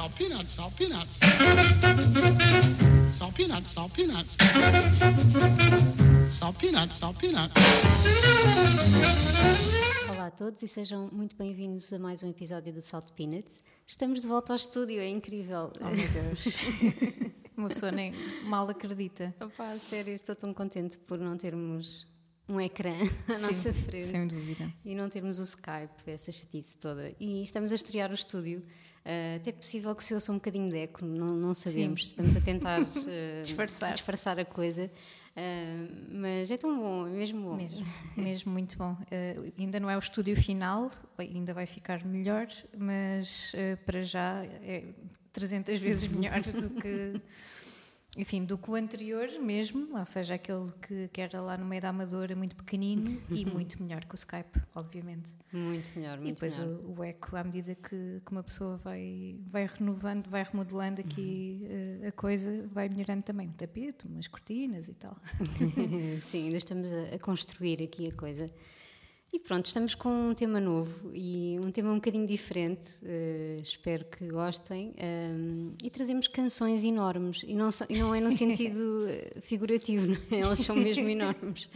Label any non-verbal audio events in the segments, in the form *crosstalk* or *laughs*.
salt peanuts, salt peanuts. Salt peanuts, salt peanuts. Salt peanuts, salt peanuts. Olá a todos e sejam muito bem-vindos a mais um episódio do Salt Peanuts. Estamos de volta ao estúdio, é incrível. Oh meu Deus. *laughs* Uma pessoa nem mal acredita. Opa, sério, estou tão contente por não termos um ecrã *laughs* à Sim, nossa frente. Sem dúvida. E não termos o Skype, essa chatice toda. E estamos a estrear o estúdio. Uh, até possível que se ouça um bocadinho de eco, não, não sabemos. Sim. Estamos a tentar uh, *laughs* Disfarçar. disfarçar a coisa. Uh, mas é tão bom, é mesmo bom. Mesmo, *laughs* mesmo muito bom. Ainda não é o estúdio final, ainda vai ficar melhor, mas para já é 300 vezes melhor do que enfim, do que o anterior mesmo, ou seja, aquele que, que era lá no meio da Amadora, muito pequenino *laughs* e muito melhor que o Skype, obviamente. Muito melhor, muito e depois melhor. O, o, eco, à medida que, que, uma pessoa vai, vai renovando, vai remodelando aqui uhum. uh, a coisa, vai melhorando também um tapete, umas cortinas e tal. *laughs* Sim, ainda estamos a, a construir aqui a coisa. E pronto, estamos com um tema novo e um tema um bocadinho diferente, uh, espero que gostem. Um, e trazemos canções enormes, e não, e não é no sentido eh, figurativo, é? elas são mesmo enormes.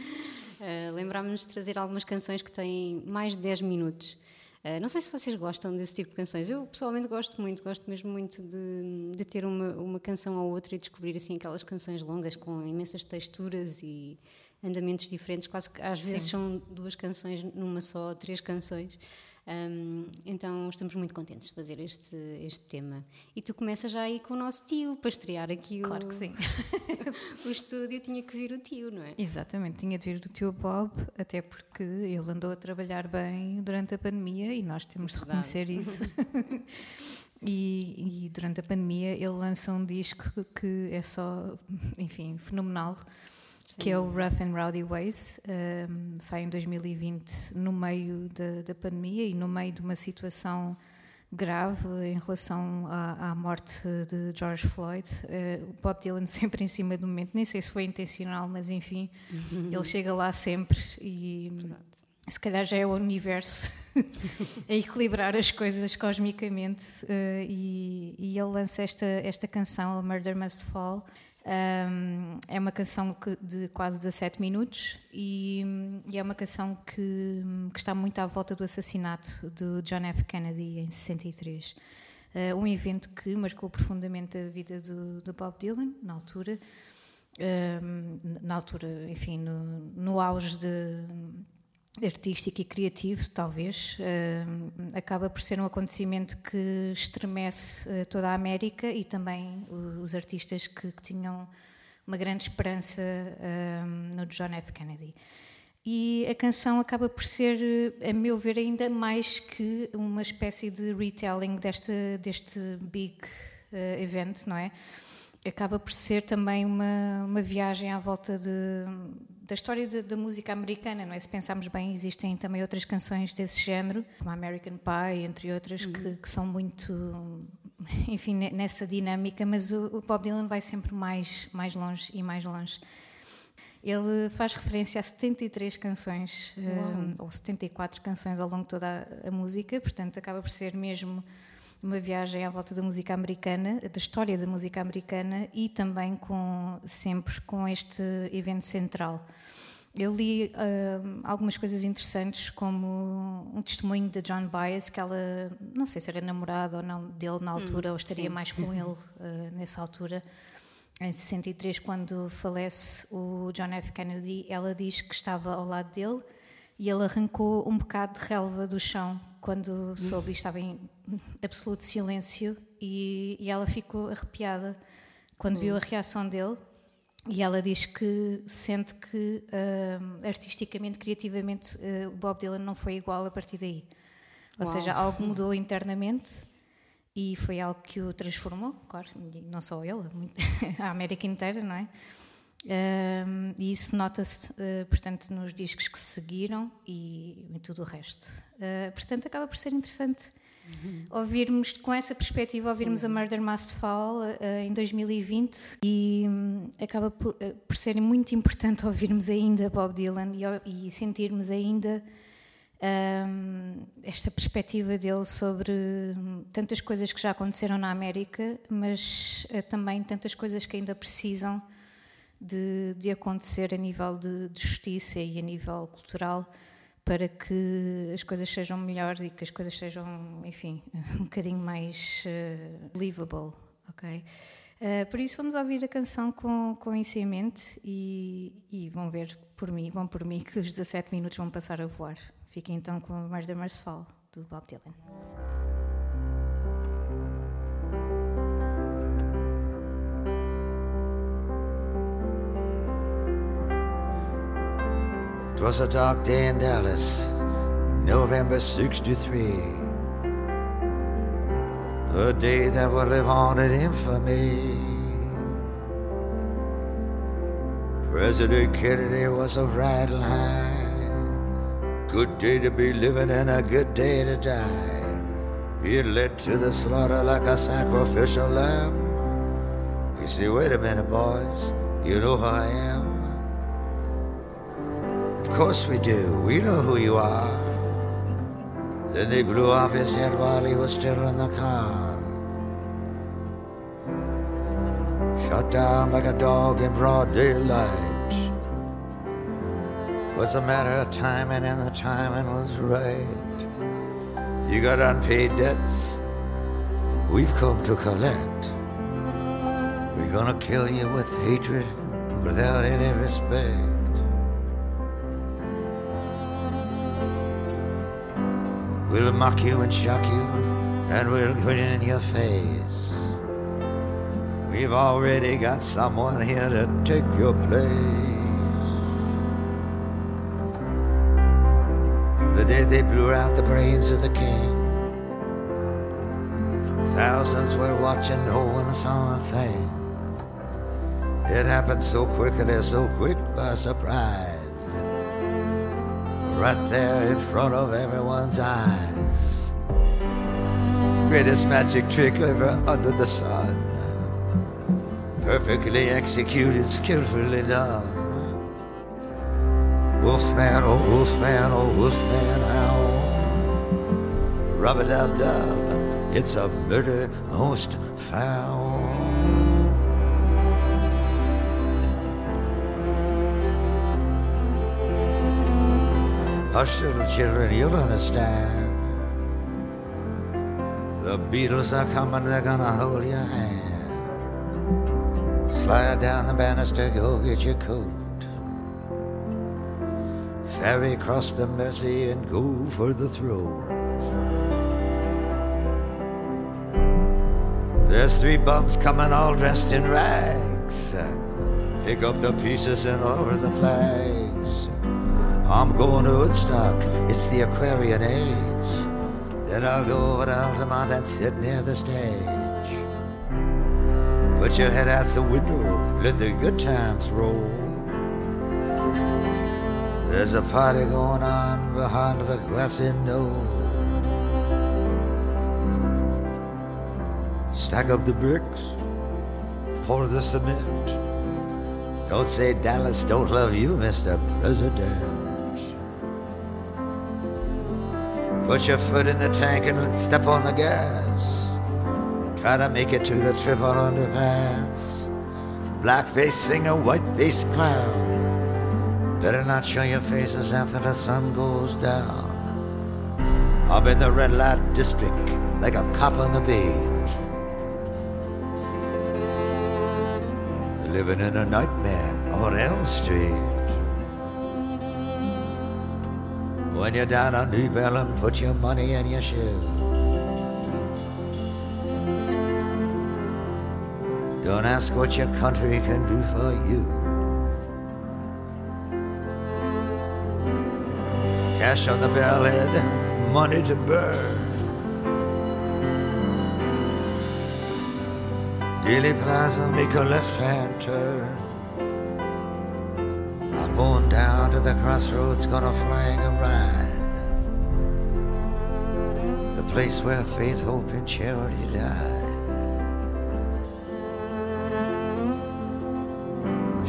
Uh, Lembrámos-nos de trazer algumas canções que têm mais de 10 minutos. Uh, não sei se vocês gostam desse tipo de canções. Eu pessoalmente gosto muito, gosto mesmo muito de, de ter uma, uma canção ou outra e descobrir assim aquelas canções longas com imensas texturas e andamentos diferentes, quase que às vezes Sim. são duas canções numa só, três canções. Um, então estamos muito contentes de fazer este, este tema. E tu começas já aí com o nosso tio para estrear aqui claro o, que sim. *laughs* o estúdio. Tinha que vir o tio, não é? Exatamente, tinha de vir o tio Bob, até porque ele andou a trabalhar bem durante a pandemia e nós temos de reconhecer *laughs* isso. E, e, durante a pandemia ele lança um disco que é só, enfim, fenomenal. Sim. que é o Rough and Rowdy Ways, um, sai em 2020 no meio da, da, pandemia e no meio de uma situação grave em relação à, à morte de George Floyd. Uh, Bob Dylan *laughs* sempre em cima do momento, nem sei se foi intencional, mas enfim, uhum. ele chega lá sempre e se calhar já é o universo *laughs* a equilibrar as coisas cosmicamente uh, e, e, ele lança esta, esta canção, Murder Must Fall, um, é uma canção que, de quase 17 minutos e, e é uma canção que, que, está muito à volta do assassinato de John F. Kennedy em 63. Uh, ah, um evento que marcou profundamente a vida do, do Bob Dylan, na altura. Um, na altura, enfim, no, no auge de, artístico e criativo, talvez, uh, acaba por ser um acontecimento que estremece uh, toda a América e também os artistas que, que tinham uma grande esperança uh, no John F. Kennedy. E a canção acaba por ser, a meu ver, ainda mais que uma espécie de retelling deste, deste big event, não é? Acaba por ser também uma, uma viagem à volta de da história da música americana, não é? Se pensarmos bem, existem também outras canções desse género, como American Pie, entre outras, uhum. que, que, são muito, *laughs* enfim, nessa dinâmica, mas o, o Bob Dylan vai sempre mais, mais longe e mais longe. Ele faz referência a 73 canções, um, ou 74 canções ao longo de toda a, a música, portanto, acaba por ser mesmo uma viagem à volta da música americana, da história da música americana e também com sempre com este evento central. Eu li uh, algumas coisas interessantes, como um testemunho de John Baez, que ela, não sei se era namorada ou não dele na altura, hum, ou estaria sim. mais com ele uh, nessa altura. Em 63, quando falece o John F. Kennedy, ela diz que estava ao lado dele e ele arrancou um bocado de relva do chão quando soube estava em absoluto silêncio e, e ela ficou arrepiada quando viu a reação dele e ela diz que sente que uh, artisticamente, criativamente, uh, o Bob Dylan não foi igual a partir daí. Ou Uau. seja, algo *laughs* mudou internamente e foi algo que o transformou, claro, e não só ele, *laughs* a América inteira, não é? Um, e isso nota-se, uh, portanto, nos discos que seguiram e em tudo o resto. Uh, portanto, acaba por ser interessante uhum. ouvirmos, com essa perspectiva, ouvirmos Sim. a Murder Must Fall uh, em 2020 e um, acaba por, por, ser muito importante ouvirmos ainda Bob Dylan e, e sentirmos ainda um, esta perspectiva dele sobre tantas coisas que já aconteceram na América, mas uh, também tantas coisas que ainda precisam de, de acontecer a nível de, de, justiça e a nível cultural para que as coisas sejam melhores e que as coisas sejam, enfim, *laughs* um bocadinho mais uh, believable, ok? Uh, por isso vamos ouvir a canção com, com isso em mente e, e vão ver por mim, vão por mim que os 17 minutos vão passar a voar. Fiquem então com a Murder Fall do Bob Dylan. Was a dark day in Dallas, November 63. A day that would live on in infamy. President Kennedy was a riding high. Good day to be living and a good day to die. Being led to the slaughter like a sacrificial lamb. You see, wait a minute, boys, you know who I am. Of course we do, we know who you are. Then they blew off his head while he was still in the car. Shot down like a dog in broad daylight was a matter of timing, and the timing was right. You got unpaid debts, we've come to collect. We're gonna kill you with hatred without any respect. We'll mock you and shock you, and we'll grin in your face. We've already got someone here to take your place. the day they blew out the brains of the king. Thousands were watching, no one saw a thing. It happened so quickly, so quick by surprise. Right there in front of everyone's eyes. Greatest magic trick ever under the sun. Perfectly executed, skillfully done. Wolfman, oh wolfman, oh wolfman, owl. Rub a dub dub, it's a murder most foul. Hush, little children, you'll understand. The Beatles are coming, they're gonna hold your hand. Slide down the banister, go get your coat ferry across the Mersey and go for the throne. There's three bums coming all dressed in rags. Pick up the pieces and lower the flags. I'm going to Woodstock, it's the Aquarian age. Then I'll go over to Altamont and sit near the stage. Put your head out the window, let the good times roll. There's a party going on behind the grassy knoll. Stack up the bricks, pour the cement. Don't say Dallas don't love you, Mr. President. Put your foot in the tank and step on the gas. Try to make it to the triple underpass. Blackface singer, whiteface clown. Better not show your faces after the sun goes down. I'm in the red light district like a cop on the beach. Living in a nightmare on Elm Street. When you're down on Deep Ellum, put your money in your shoe. Don't ask what your country can do for you. Cash on the bellhead, money to burn. Dealey Plaza, make a left-hand turn. The crossroads, gonna flag a ride. The place where faith, hope, and charity died.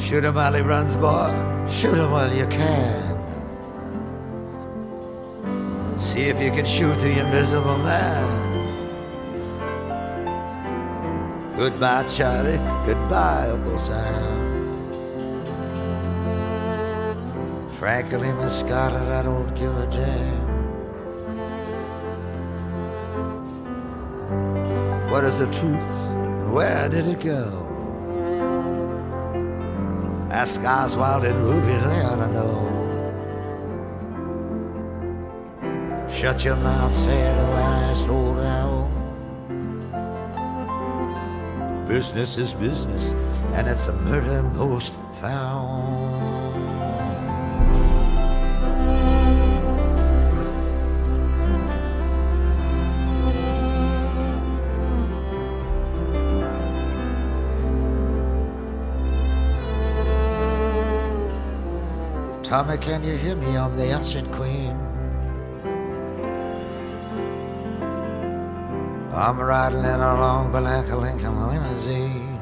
Shoot him while he runs, boy. Shoot him while you can. See if you can shoot the invisible man. Goodbye, Charlie. Goodbye, Uncle Sam. Frankly, Miss Scarlett, I don't give a damn. What is the truth? Where did it go? Ask Oswald and Ruby, ought to know. Shut your mouth, said the I slow down. Business is business, and it's a murder most foul. Tommy, can you hear me? I'm the Acid Queen. I'm riding in a long black Lincoln limousine.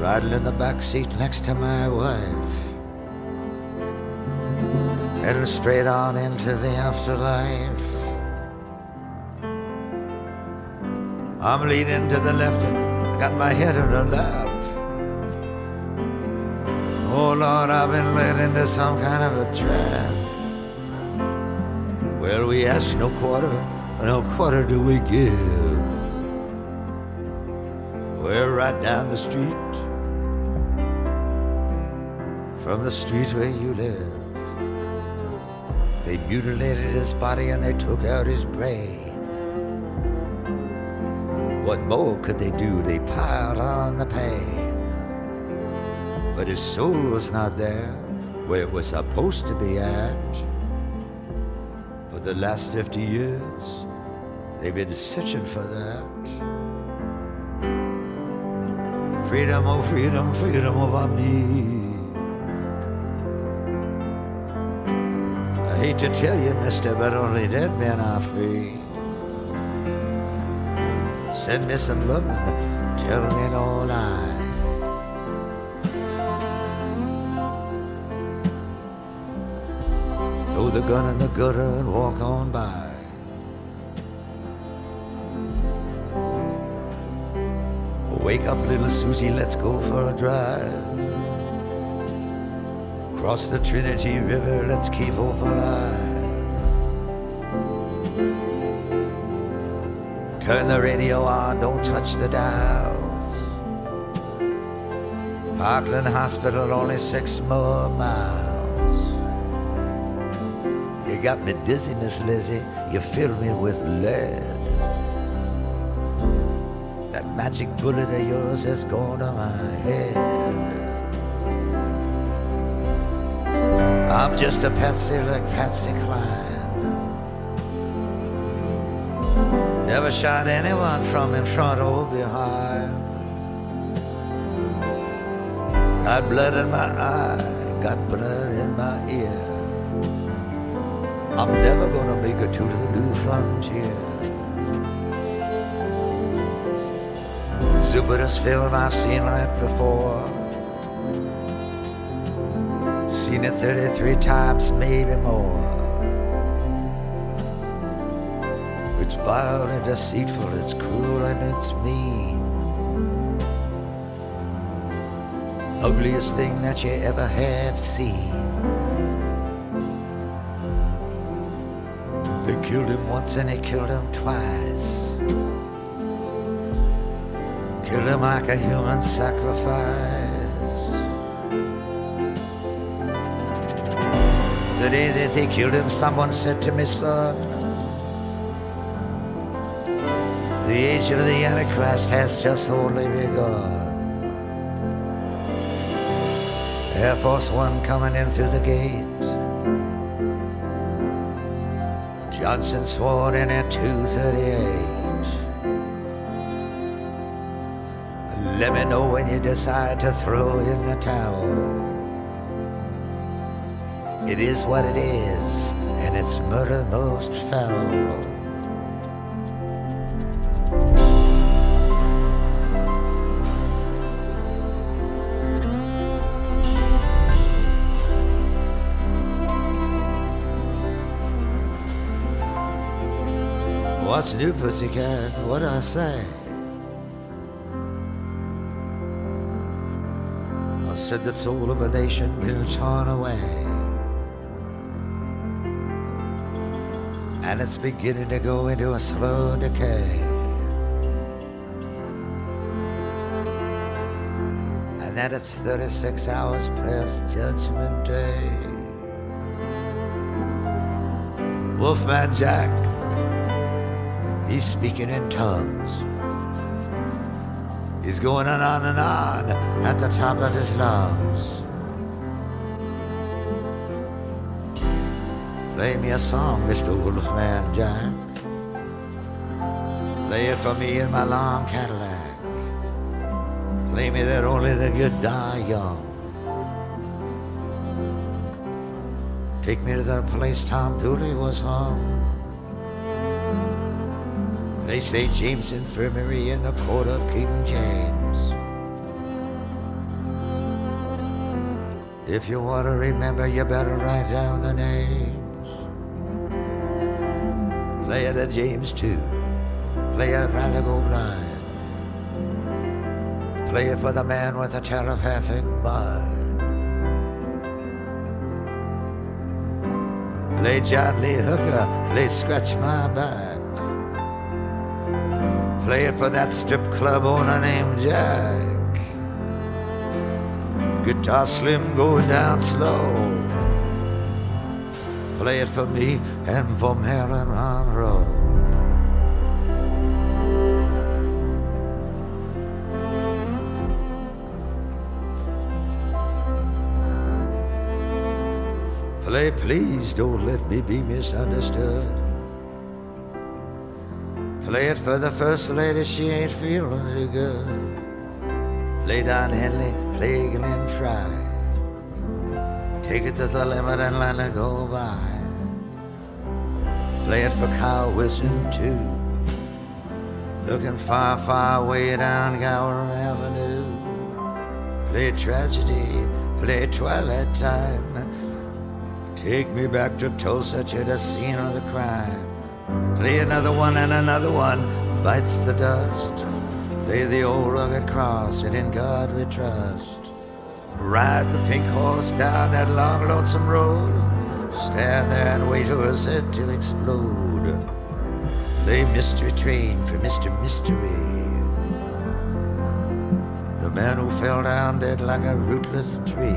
Riding in the back seat next to my wife. Heading straight on into the afterlife. I'm leaning to the left got my head in her lap. Oh Lord, I've been led into some kind of a trap. Well, we ask no quarter, no quarter do we give. We're right down the street from the street where you live. They mutilated his body and they took out his brain. What more could they do? They piled on the pain. But his soul was not there where it was supposed to be at. For the last 50 years, they've been searching for that. Freedom, oh freedom, freedom over me. I hate to tell you, mister, but only dead men are free. Send me some loving, tell me no lie. The gun in the gutter and walk on by. Wake up, little Susie, let's go for a drive. Cross the Trinity River, let's keep hope alive. Turn the radio on, don't touch the dials. Parkland Hospital, only six more miles. Got me dizzy, Miss Lizzie, you fill me with lead. That magic bullet of yours has gone to my head. I'm just a patsy like Patsy Cline. Never shot anyone from in front or behind. Got blood in my eye, got blood in my ear. I'm never gonna make it to the new frontier. Stupidest film I've seen like before. Seen it 33 times, maybe more. It's vile and deceitful, it's cruel and it's mean. Ugliest thing that you ever have seen. They killed him once and they killed him twice. Killed him like a human sacrifice. The day that they killed him, someone said to me, son, the age of the Antichrist has just only begun. Air Force One coming in through the gate. Johnson sworn in at 238. Let me know when you decide to throw in the towel. It is what it is, and it's murder most foul. What's new, pussycat? What I say? I said the soul of a nation been torn away. And it's beginning to go into a slow decay. And that it's 36 hours past Judgment Day. Wolfman Jack, he's speaking in tongues. He's going on and on and on at the top of his lungs. Play me a song, Mr. Wolfman Jack. Play it for me in my long Cadillac. Play me that only the good die young. Take me to the place Tom Dooley was hung. They say James Infirmary in the court of King James. If you want to remember, you better write down the names. Play Etta James too. Play it rather go blind. Play it for the man with the telepathic mind. Play John Lee Hooker, play Scratch My Back. Play it for that strip club owner named Jack. Guitar slim going down slow. Play it for me and for Marilyn Monroe. Play, please don't let me be misunderstood. Play it for the first lady, she ain't feeling too good. Play Don Henley, play Glenn Frey. Take it to the limit and let it go by. Play it for Carl Wilson too. Looking far, far way down Gower Avenue. Play tragedy, play twilight time. Take me back to Tulsa to the scene of the crime. Play another one and another one bites the dust. Play the old rugged cross and in God we trust. Ride the pink horse down that long lonesome road. Stand there and wait for head to explode. Play mystery train for Mr. Mystery. The man who fell down dead like a rootless tree.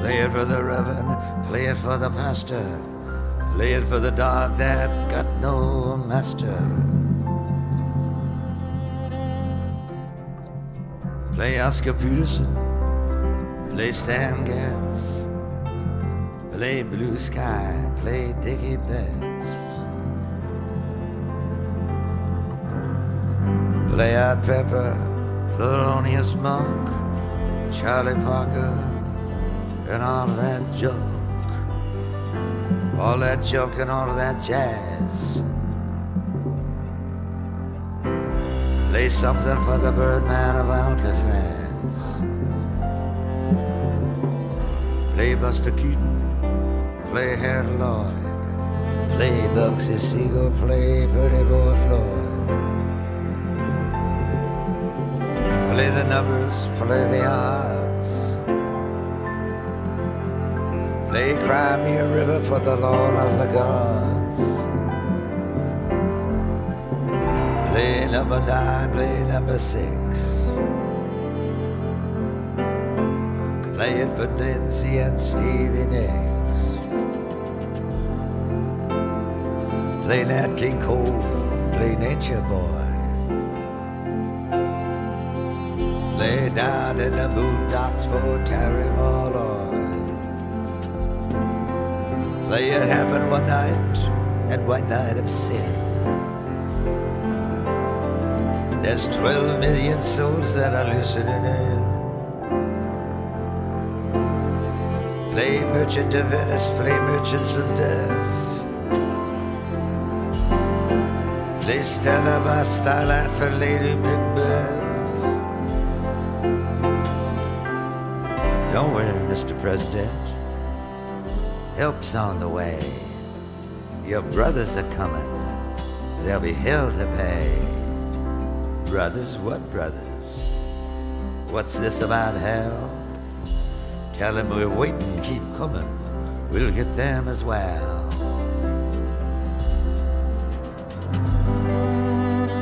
Play it for the reverend, play it for the pastor, play it for the dog that got no master. Play Oscar Peterson, play Stan Getz, play Blue Sky, play Dickey Betts. Play Art Pepper, Thelonious Monk, Charlie Parker, and all that junk. All that junk and all of that jazz. Play something for the Birdman of Alcatraz. Play Buster Keaton, play Harold Lloyd, play Bugsy Siegel, play Pretty Boy Floyd. Play the numbers, play the odds. Play Cry Me a River for the Lord of the Gods. Play number nine, play number six. Play it for Nancy and Stevie Nicks. Play Nat King Cole, play Nature Boy. Play down in the boondocks for Terry Malloy. It happened one night, and one night of sin. There's 12 million souls that are listening in. Play Merchant of Venice, play Merchants of Death. Play Stella by Starlight for Lady Macbeth. Don't worry, Mr. President. Help's on the way. Your brothers are coming, there'll be hell to pay. Brothers, what brothers? What's this about hell? Tell them we're waiting, keep coming, we'll get them as well.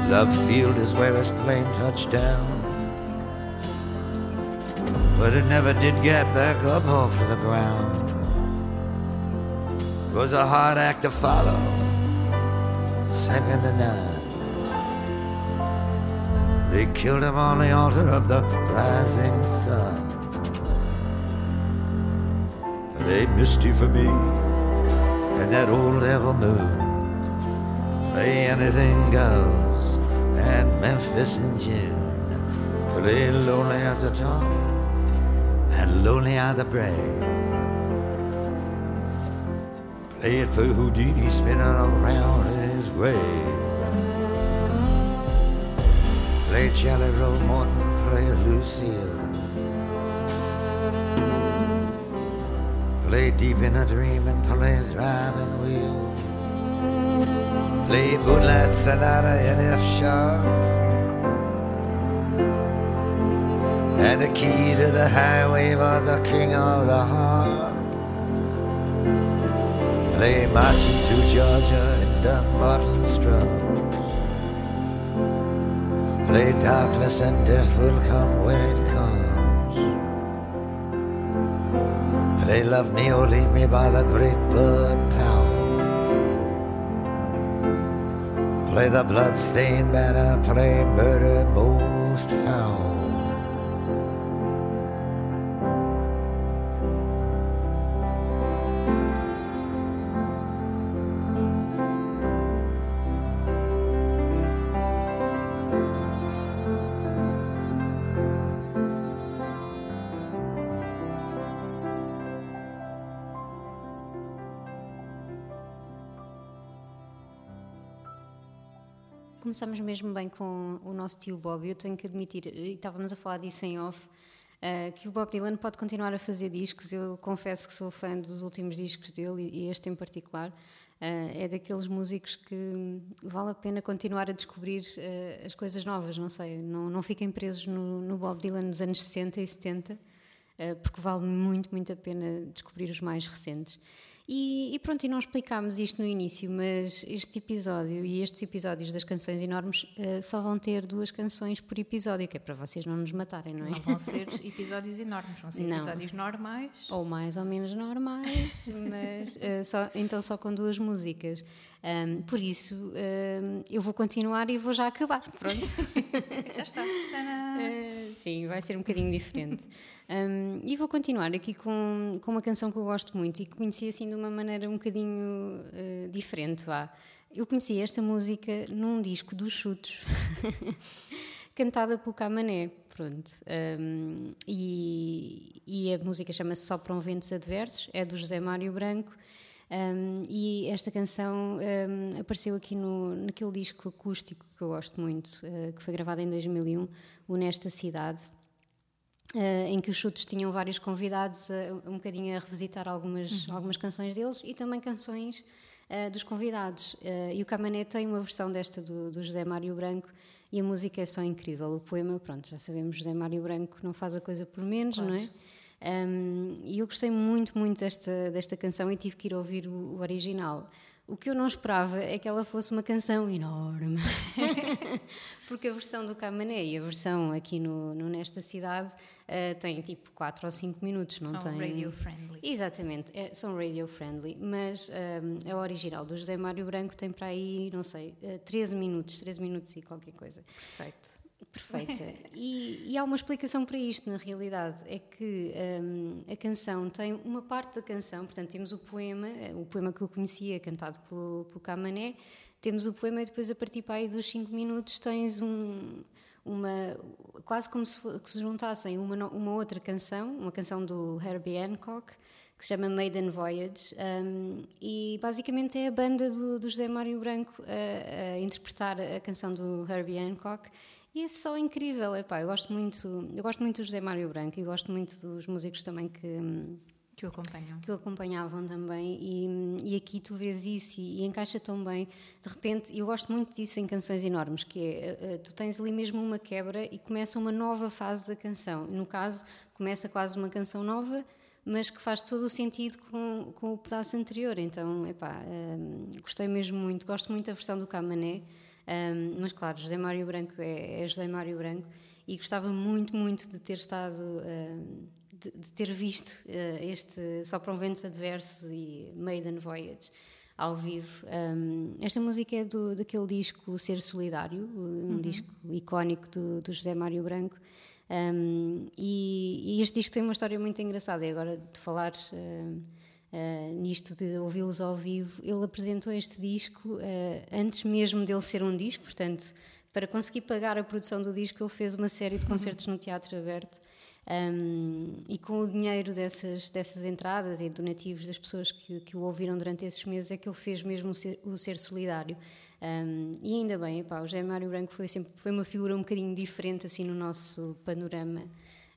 Love Field is where his plane touched down. But it never did get back up off the ground. Was a hard act to follow, second to none. They killed him on the altar of the rising sun. It ain't misty for me and that old devil moon. Play anything goes at Memphis in June. Play lonely at the top and lonely are the brave. Play it for Houdini spinning around his grave. Play Jelly Roll Morton, play Lucille. Play deep in a dream and play driving wheel. Play Moonlight Sonata in F sharp. And the key to the highway was the king of the harp. Play marching through Georgia in Dumbarton's Drums. Play darkness and death will come when it comes. Play love me or leave me by the great Bud Powell. Play the bloodstained banner, play murder most foul. Começamos mesmo bem com o nosso tio Bob. Eu tenho que admitir, e estávamos a falar disso em off, uh, que o Bob Dylan pode continuar a fazer discos. Eu confesso que sou fã dos últimos discos dele e este em particular. Uh, é daqueles músicos que vale a pena continuar a descobrir uh, as coisas novas, não sei. Não, não fiquem presos no, no Bob Dylan dos anos 60 e 70, porque vale muito, muito a pena descobrir os mais recentes. E, e, pronto, e não explicámos isto no início, mas este episódio e estes episódios das canções enormes uh, só vão ter duas canções por episódio, que é para vocês não nos matarem, não é? Não vão *laughs* ser episódios enormes, vão ser Não. episódios normais. Ou mais ou menos normais, *laughs* mas uh, só, então só com duas músicas. Um, por isso, um, eu vou continuar e vou já acabar. Pronto. *laughs* Já está. Uh, sim, vai ser um bocadinho diferente. Um, e vou continuar aqui com, com uma canção que eu gosto muito e que conheci assim de uma maneira um bocadinho uh, diferente. Vá. Eu conheci esta música num disco dos Chutos, *laughs* cantada pelo Camané. Pronto. Um, e, e a música chama-se Sopram Ventos Adversos, é do José Mário Branco. Um, e esta canção um, apareceu aqui no, naquele disco acústico que eu gosto muito, uh, que foi gravado em 2001, o Nesta Cidade, uh, em que os chutes tinham vários convidados a, um bocadinho a revisitar algumas, algumas canções deles e também canções uh, dos convidados. Uh, e o Camané tem uma versão desta do, do José Mário Branco e a música é só incrível. O poema, pronto, já sabemos, José Mário Branco não faz a coisa por menos, não é? Um, e eu gostei muito, muito desta, desta canção e tive que ir ouvir o, o original. O que eu não esperava é que ela fosse uma canção enorme. *laughs* Porque a versão do Camané e a versão aqui no, no Nesta Cidade uh, tem tipo 4 ou 5 minutos, não São tem? radio friendly. Exatamente, é- são radio friendly, mas um, a original do José Mário Branco tem para aí, não sei, uh, 13 minutos, 13 minutos e qualquer coisa. Perfeito. Perfeita. E, e há uma explicação para isto, na realidade. É que hum, a canção tem uma parte da canção, portanto, temos o poema, eh, o poema que eu conhecia, cantado pelo, pelo Camané, temos o poema e depois, a partir para aí dos 5 minutos, tens um, uma. quase como se, que se juntassem uma, uma outra canção, uma canção do Herbie Hancock, que se chama Maiden Voyage, um, e basicamente é a banda do, do José Mário Branco a, a interpretar a canção do Herbie Hancock. E é só incrível, epá, eu gosto muito, eu gosto muito do José Mário Branco e gosto muito dos músicos também que, hum, Que o acompanham. Que o acompanhavam também. E, e aqui tu vês isso e, e, encaixa tão bem. De repente, eu gosto muito disso em canções enormes, que é, tu tens ali mesmo uma quebra e começa uma nova fase da canção. No caso, começa quase uma canção nova, mas que faz todo o sentido com, com o pedaço anterior. Então, epá, um, gostei mesmo muito. Gosto muito da versão do Camané. Um, mas claro, José Mário Branco é, é, José Mário Branco e gostava muito, muito de ter estado, uh, de, de, ter visto uh, este Só para um Ventos Adversos e Maiden Voyage ao vivo. Um, esta música é do, daquele disco Ser Solidário, um uhum. disco icónico do, do, José Mário Branco. Um, e, e, este disco tem uma história muito engraçada. E agora de falar. Uh, Uh, nisto de ouvi-los ao vivo, ele apresentou este disco uh, antes mesmo dele ser um disco, portanto, para conseguir pagar a produção do disco, ele fez uma série de concertos no Teatro Aberto. Um, e com o dinheiro dessas, dessas entradas e donativos das pessoas que, que o ouviram durante esses meses, é que ele fez mesmo o ser, o ser solidário. Um, e ainda bem, epá, o José Mário Branco foi, sempre, foi uma figura um bocadinho diferente assim no nosso panorama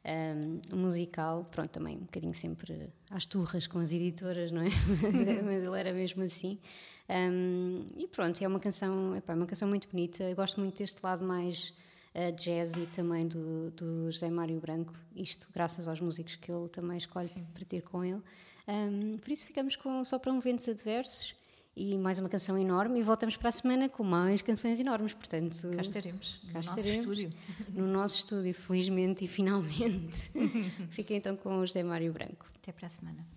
um, musical, pronto, também um bocadinho sempre às turras com as editoras, não é? *laughs* mas, mas ele era mesmo assim. Um, e pronto, é uma canção, epá, é uma canção muito bonita. Eu gosto muito deste lado mais uh, jazzy também do, do José Mário Branco. Isto graças aos músicos que ele também escolhe Sim. para ter com ele. Um, por isso ficamos com só para um adversos e mais uma canção enorme e voltamos para a semana com mais canções enormes, portanto... Cá estaremos, cá no estaremos, nosso estúdio. *laughs* No nosso estúdio, felizmente e finalmente. *laughs* Fica então com o José Mário Branco. Até para a semana.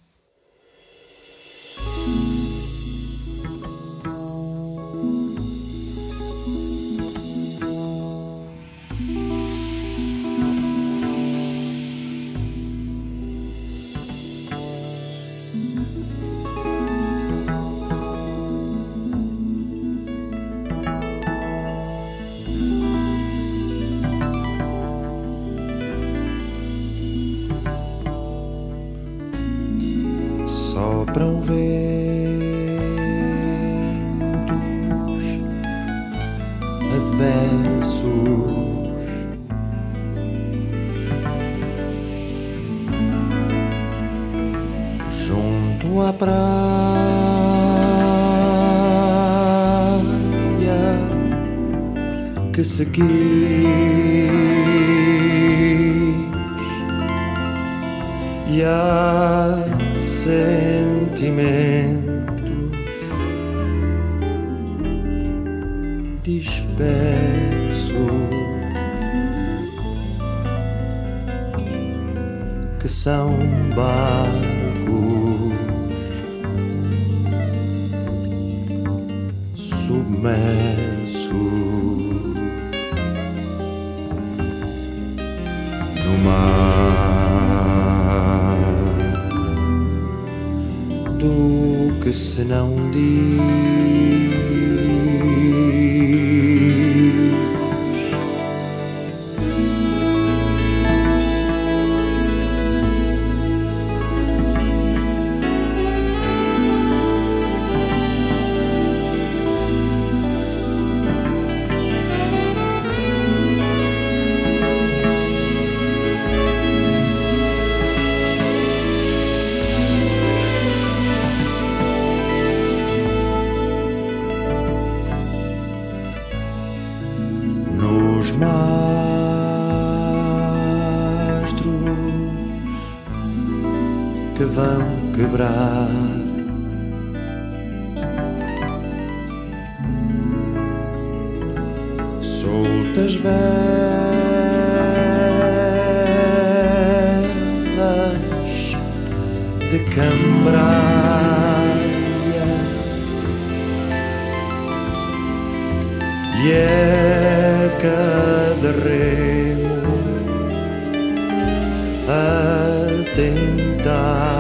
Que segui. E a sentimentos dispersos que são barcos submersos que não diz. muitas velas de cambraia e é cada remo a tentar.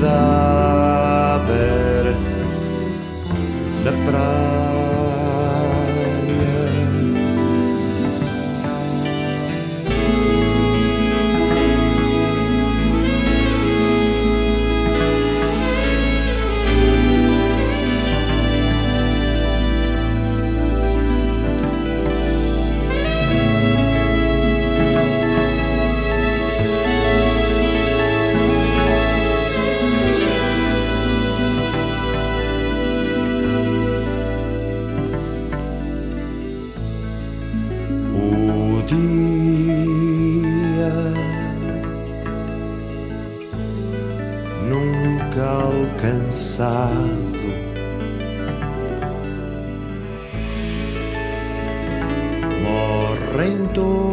da bere, da pranzo. momento.